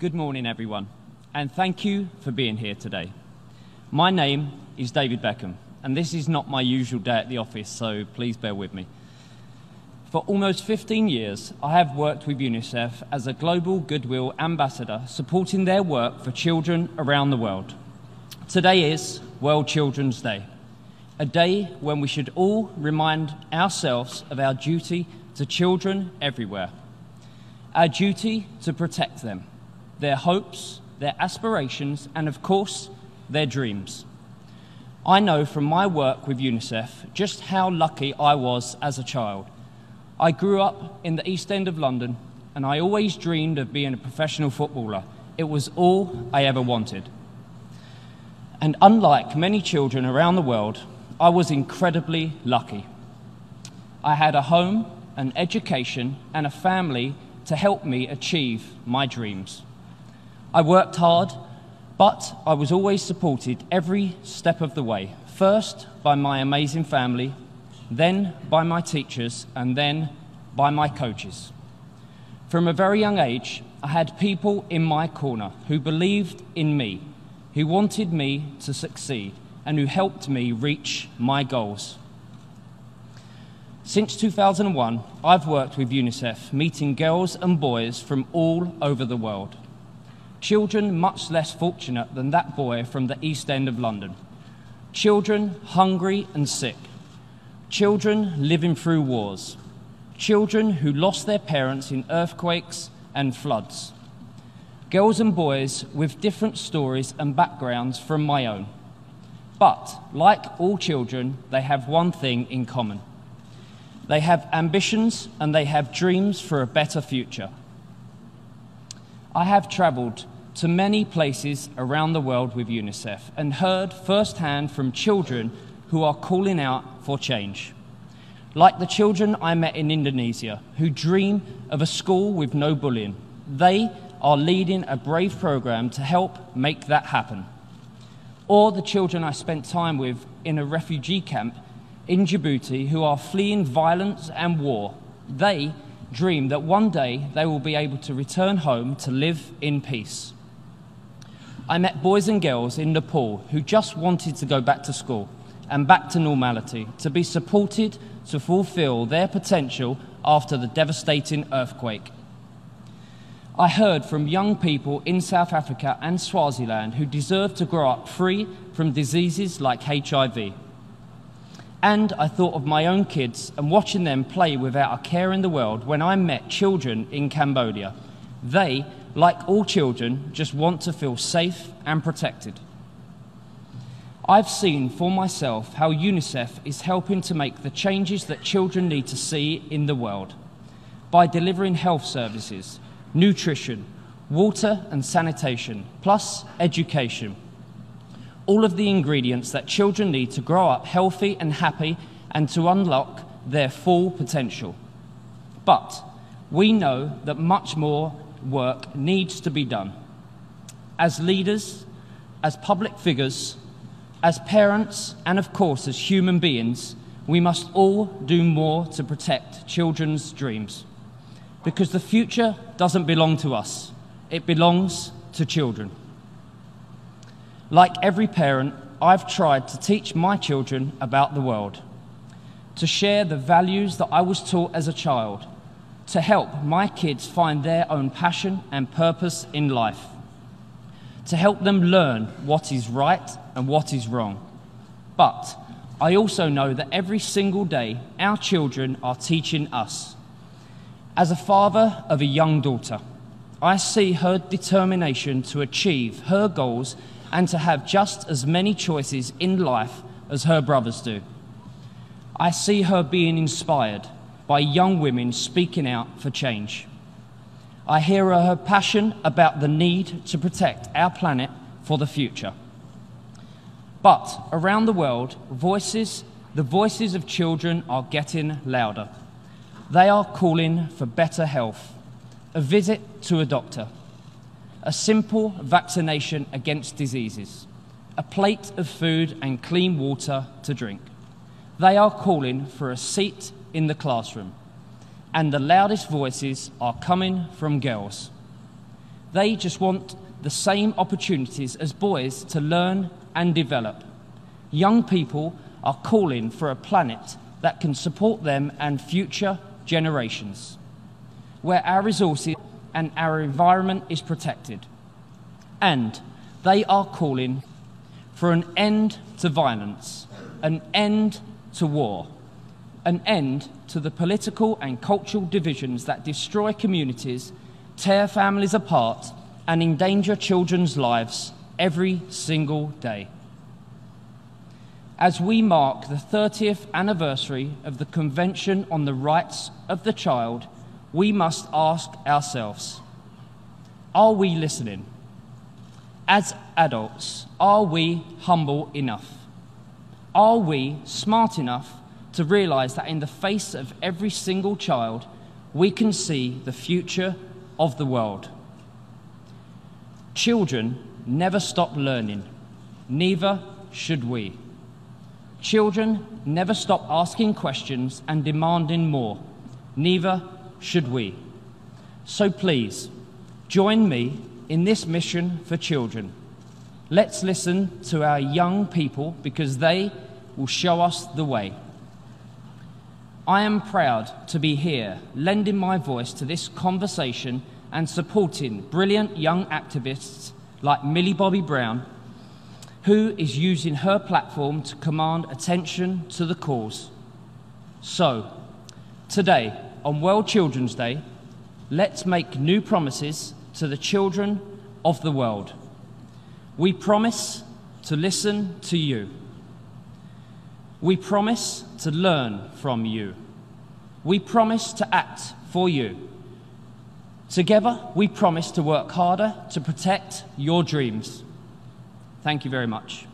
Good morning, everyone, and thank you for being here today. My name is David Beckham, and this is not my usual day at the office, so please bear with me. For almost 15 years, I have worked with UNICEF as a global goodwill ambassador, supporting their work for children around the world. Today is World Children's Day, a day when we should all remind ourselves of our duty to children everywhere, our duty to protect them, their hopes, their aspirations, and of course, their dreams. I know from my work with UNICEF just how lucky I was as a child. I grew up in the East End of London and I always dreamed of being a professional footballer. It was all I ever wanted. And unlike many children around the world, I was incredibly lucky. I had a home, an education, and a family to help me achieve my dreams. I worked hard, but I was always supported every step of the way. First, by my amazing family, then by my teachers, and then by my coaches. From a very young age, I had people in my corner who believed in me, who wanted me to succeed, and who helped me reach my goals. Since 2001, I've worked with UNICEF, meeting girls and boys from all over the world. Children much less fortunate than that boy from the East End of London. Children hungry and sick. Children living through wars. Children who lost their parents in earthquakes and floods. Girls and boys with different stories and backgrounds from my own. But, like all children, they have one thing in common they have ambitions and they have dreams for a better future. I have travelled to many places around the world with UNICEF and heard firsthand from children who are calling out for change. Like the children I met in Indonesia who dream of a school with no bullying, they are leading a brave program to help make that happen. Or the children I spent time with in a refugee camp in Djibouti who are fleeing violence and war. They dream that one day they will be able to return home to live in peace. I met boys and girls in Nepal who just wanted to go back to school and back to normality, to be supported to fulfill their potential after the devastating earthquake. I heard from young people in South Africa and Swaziland who deserve to grow up free from diseases like HIV. And I thought of my own kids and watching them play without a care in the world when I met children in Cambodia. They, like all children, just want to feel safe and protected. I've seen for myself how UNICEF is helping to make the changes that children need to see in the world by delivering health services, nutrition, water and sanitation, plus education all of the ingredients that children need to grow up healthy and happy and to unlock their full potential. But we know that much more work needs to be done. As leaders, as public figures, as parents, and of course as human beings, we must all do more to protect children's dreams. Because the future doesn't belong to us, it belongs to children. Like every parent, I've tried to teach my children about the world, to share the values that I was taught as a child, to help my kids find their own passion and purpose in life, to help them learn what is right and what is wrong. But I also know that every single day our children are teaching us. As a father of a young daughter, I see her determination to achieve her goals and to have just as many choices in life as her brothers do. I see her being inspired by young women speaking out for change. I hear her passion about the need to protect our planet for the future. But around the world, voices, the voices of children are getting louder. They are calling for better health, a visit to a doctor, a simple vaccination against diseases, a plate of food and clean water to drink. They are calling for a seat in the classroom, and the loudest voices are coming from girls. They just want the same opportunities as boys to learn and develop. Young people are calling for a planet that can support them and future generations, where our resources and our environment is protected. And they are calling for an end to violence, an end to war, an end to the political and cultural divisions that destroy communities, tear families apart, and endanger children's lives every single day. As we mark the 30th anniversary of the Convention on the Rights of the Child, we must ask ourselves Are we listening? As adults, are we humble enough? Are we smart enough to realize that in the face of every single child, we can see the future of the world? Children never stop learning, neither should we. Children never stop asking questions and demanding more, neither should we. So please, join me in this mission for children. Let's listen to our young people because they will show us the way. I am proud to be here, lending my voice to this conversation and supporting brilliant young activists like Millie Bobby Brown, who is using her platform to command attention to the cause. So, today, on World Children's Day, let's make new promises to the children of the world. We promise to listen to you. We promise to learn from you. We promise to act for you. Together, we promise to work harder to protect your dreams. Thank you very much.